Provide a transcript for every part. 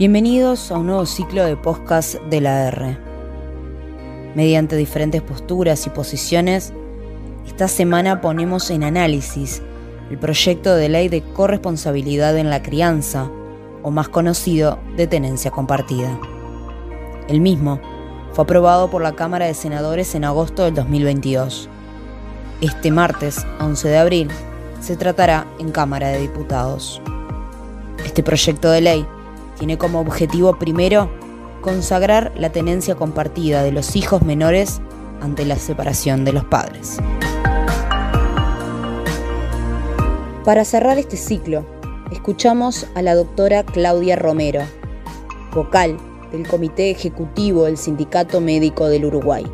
Bienvenidos a un nuevo ciclo de podcast de la R. Mediante diferentes posturas y posiciones, esta semana ponemos en análisis el proyecto de ley de corresponsabilidad en la crianza, o más conocido de tenencia compartida. El mismo fue aprobado por la Cámara de Senadores en agosto del 2022. Este martes, 11 de abril, se tratará en Cámara de Diputados. Este proyecto de ley tiene como objetivo primero consagrar la tenencia compartida de los hijos menores ante la separación de los padres. Para cerrar este ciclo, escuchamos a la doctora Claudia Romero, vocal del Comité Ejecutivo del Sindicato Médico del Uruguay.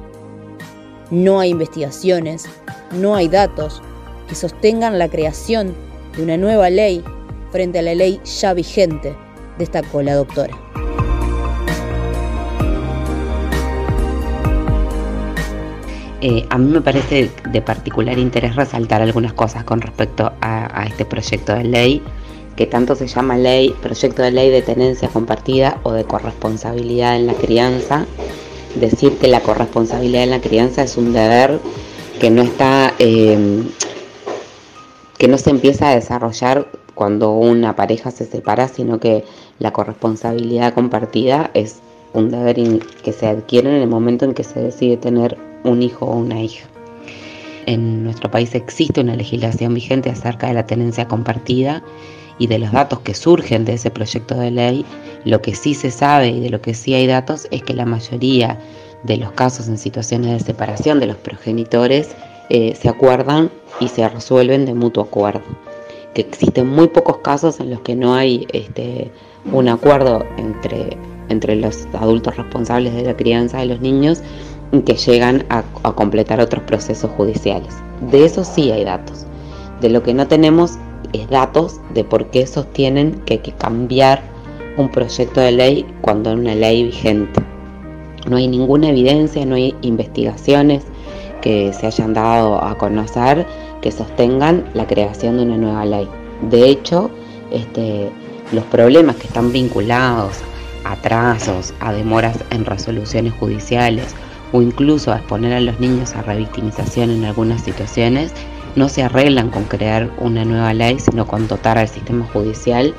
No hay investigaciones, no hay datos que sostengan la creación de una nueva ley frente a la ley ya vigente destacó la doctora. Eh, a mí me parece de particular interés resaltar algunas cosas con respecto a, este proyecto de ley, que tanto se llama ley, proyecto de ley de tenencia compartida o de corresponsabilidad en la crianza. Decir que la corresponsabilidad en la crianza es un deber que no está, eh, que no se empieza a desarrollar cuando una pareja se separa, sino que la corresponsabilidad compartida es un deber que se adquiere en el momento en que se decide tener un hijo o una hija. En nuestro país existe una legislación vigente acerca de la tenencia compartida y de los datos que surgen de ese proyecto de ley, lo que sí se sabe y de lo que sí hay datos es que la mayoría de los casos en situaciones de separación de los progenitores eh, se acuerdan y se resuelven de mutuo acuerdo que existen muy pocos casos en los que no hay este, un acuerdo entre, entre los adultos responsables de la crianza de los niños que llegan a, completar otros procesos judiciales. De eso sí hay datos. De lo que no tenemos es datos de por qué sostienen que hay que cambiar un proyecto de ley cuando hay una ley vigente. No hay ninguna evidencia, no hay investigaciones que se hayan dado a conocer que sostengan la creación de una nueva ley. De hecho, este, los problemas que están vinculados a atrasos, a demoras en resoluciones judiciales o incluso a exponer a los niños a revictimización en algunas situaciones, no se arreglan con crear una nueva ley, sino con dotar al sistema judicial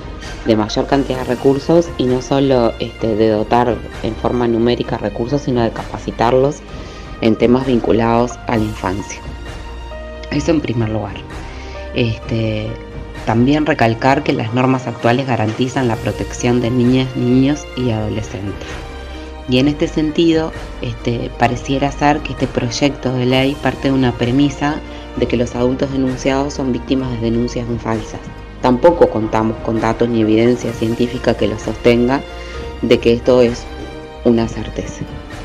de mayor cantidad de recursos y no solo este, de dotar en forma numérica recursos, sino de capacitarlos en temas vinculados a la infancia. Eso en primer lugar. Este, también recalcar que las normas actuales garantizan la protección de niñas, niños y adolescentes. Y en este sentido, este, pareciera ser que este proyecto de ley parte de una premisa de que los adultos denunciados son víctimas de denuncias falsas. Tampoco contamos con datos ni evidencia científica que lo sostenga de que esto es una certeza.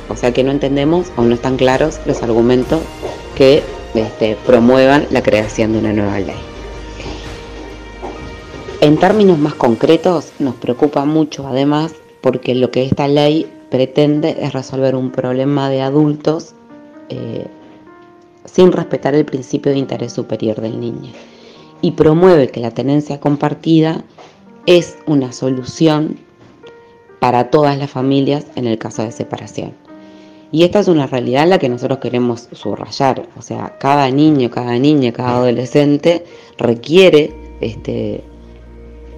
O sea que no entendemos o no están claros los argumentos que este, promuevan la creación de una nueva ley. En términos más concretos, nos preocupa mucho además porque lo que esta ley pretende es resolver un problema de adultos eh, sin respetar el principio de interés superior del niño y promueve que la tenencia compartida es una solución para todas las familias en el caso de separación. Y esta es una realidad en la que nosotros queremos subrayar. O sea, cada niño, cada niña, cada adolescente requiere este,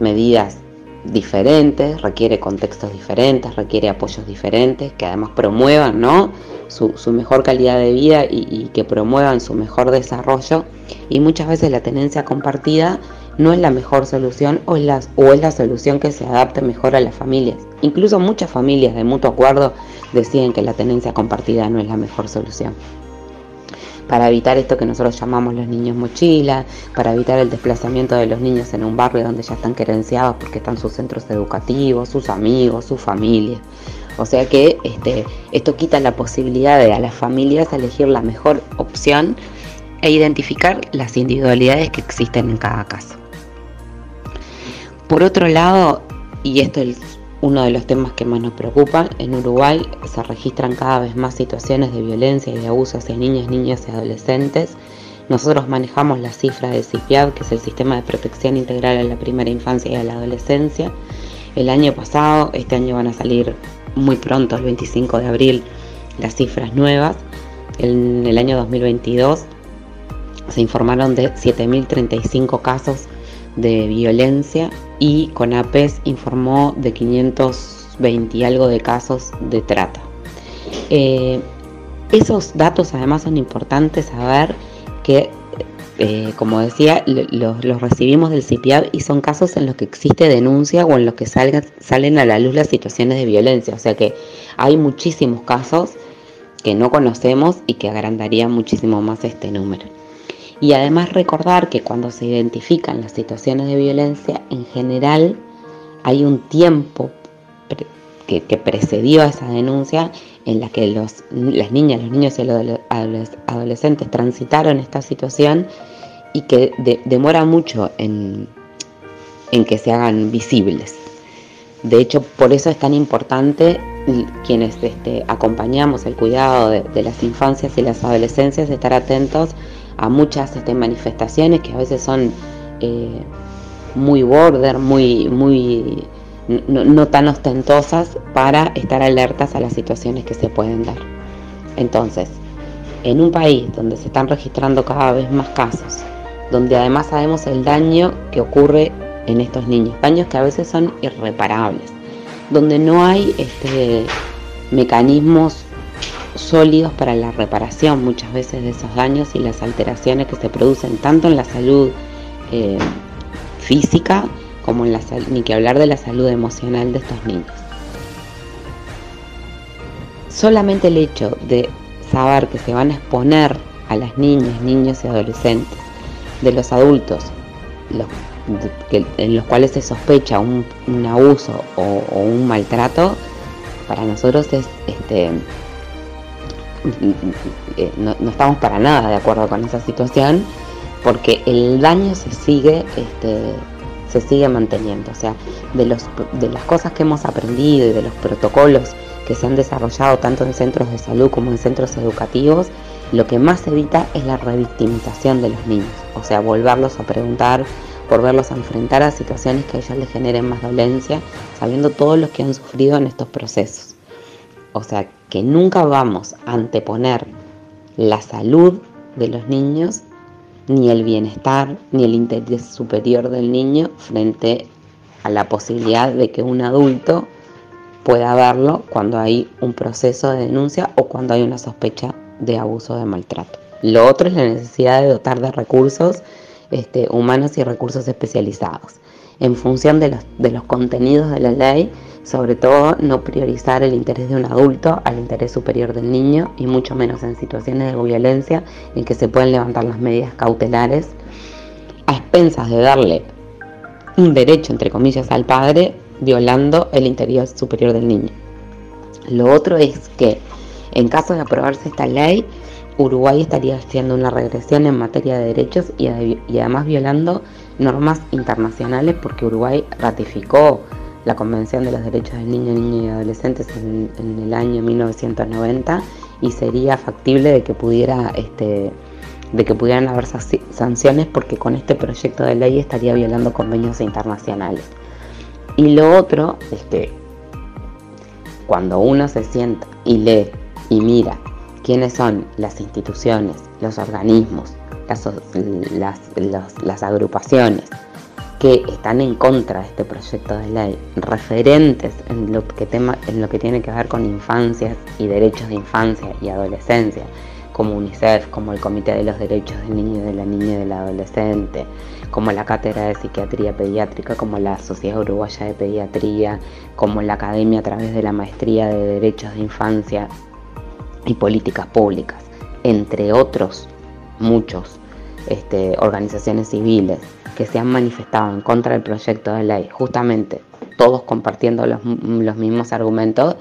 medidas diferentes, requiere contextos diferentes, requiere apoyos diferentes, que además promuevan ¿no? su, mejor calidad de vida y, que promuevan su mejor desarrollo. Y muchas veces la tenencia compartida no es la mejor solución o es la, o es la solución que se adapte mejor a las familias. Incluso muchas familias de mutuo acuerdo deciden que la tenencia compartida no es la mejor solución. Para evitar esto que nosotros llamamos los niños mochila, para evitar el desplazamiento de los niños en un barrio donde ya están querenciados porque están sus centros educativos, sus amigos, su familia. O sea que este, esto quita la posibilidad de a las familias elegir la mejor opción e identificar las individualidades que existen en cada caso. Por otro lado, y esto es uno de los temas que más nos preocupan. En Uruguay se registran cada vez más situaciones de violencia y de abuso hacia niñas, niñas y adolescentes. Nosotros manejamos la cifra de CIPIAD, que es el Sistema de Protección Integral a la Primera Infancia y a la Adolescencia, el año pasado, este año van a salir muy pronto, el 25 de abril, las cifras nuevas. En el año 2022 se informaron de 7.035 casos de violencia y CONAPES informó de 520 y algo de casos de trata. Eh, esos datos además son importantes saber que, eh, como decía, los recibimos del CIPIAB y son casos en los que existe denuncia o en los que salen a la luz las situaciones de violencia. O sea que hay muchísimos casos que no conocemos y que agrandarían muchísimo más este número. Y además recordar que cuando se identifican las situaciones de violencia, en general hay un tiempo que, precedió a esa denuncia en la que los, las niñas, los niños y los adolescentes transitaron esta situación y que demora mucho en, que se hagan visibles. De hecho, por eso es tan importante quienes este, acompañamos el cuidado de, las infancias y las adolescencias, estar atentos a muchas este, manifestaciones que a veces son eh, muy border, muy, muy no, tan ostentosas para estar alertas a las situaciones que se pueden dar. Entonces, en un país donde se están registrando cada vez más casos, donde además sabemos el daño que ocurre en estos niños, daños que a veces son irreparables, donde no hay este, mecanismos sólidos para la reparación muchas veces de esos daños y las alteraciones que se producen tanto en la salud eh, física como en la ni que hablar de la salud emocional de estos niños. Solamente el hecho de saber que se van a exponer a las niñas, niños y adolescentes de los adultos en los cuales se sospecha un, abuso o, un maltrato, para nosotros es este no, no, estamos para nada de acuerdo con esa situación porque el daño se sigue este, se sigue manteniendo. O sea, de, los, de las cosas que hemos aprendido y de los protocolos que se han desarrollado tanto en centros de salud como en centros educativos, lo que más evita es la revictimización de los niños. O sea, volverlos a preguntar, volverlos a enfrentar a situaciones que a ellos les generen más dolencia, sabiendo todos los que han sufrido en estos procesos. O sea, que nunca vamos a anteponer la salud de los niños ni el bienestar ni el interés superior del niño frente a la posibilidad de que un adulto pueda verlo cuando hay un proceso de denuncia o cuando hay una sospecha de abuso de maltrato. Lo otro es la necesidad de dotar de recursos este, humanos y recursos especializados en función de los, de los contenidos de la ley sobre todo no priorizar el interés de un adulto al interés superior del niño y mucho menos en situaciones de violencia en que se pueden levantar las medidas cautelares a expensas de darle un derecho, entre comillas, al padre, violando el interés superior del niño. Lo otro es que en caso de aprobarse esta ley, Uruguay estaría haciendo una regresión en materia de derechos y, y además violando normas internacionales porque Uruguay ratificó la Convención de los Derechos del Niño, Niña y Adolescentes en, el año 1990 y sería factible de que pudiera este, de que pudieran haber sanciones porque con este proyecto de ley estaría violando convenios internacionales. Y lo otro es que cuando uno se sienta y lee y mira quiénes son las instituciones, los organismos, las, agrupaciones, que están en contra de este proyecto de ley, referentes en lo que, tema, en lo que tiene que ver con infancias y derechos de infancia y adolescencia, como UNICEF, como el Comité de los Derechos del Niño y de la Niña y del Adolescente, como la Cátedra de Psiquiatría Pediátrica, como la Sociedad Uruguaya de Pediatría, como la Academia a través de la Maestría de Derechos de Infancia y Políticas Públicas, entre otros muchos este, organizaciones civiles que se han manifestado en contra del proyecto de ley, justamente todos compartiendo los, mismos argumentos,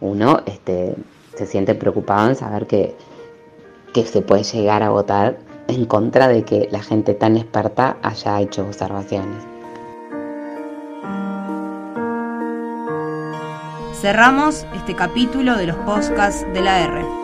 uno este, se siente preocupado en saber que, que se puede llegar a votar en contra de que la gente tan experta haya hecho observaciones. Cerramos este capítulo de los podcasts de la R.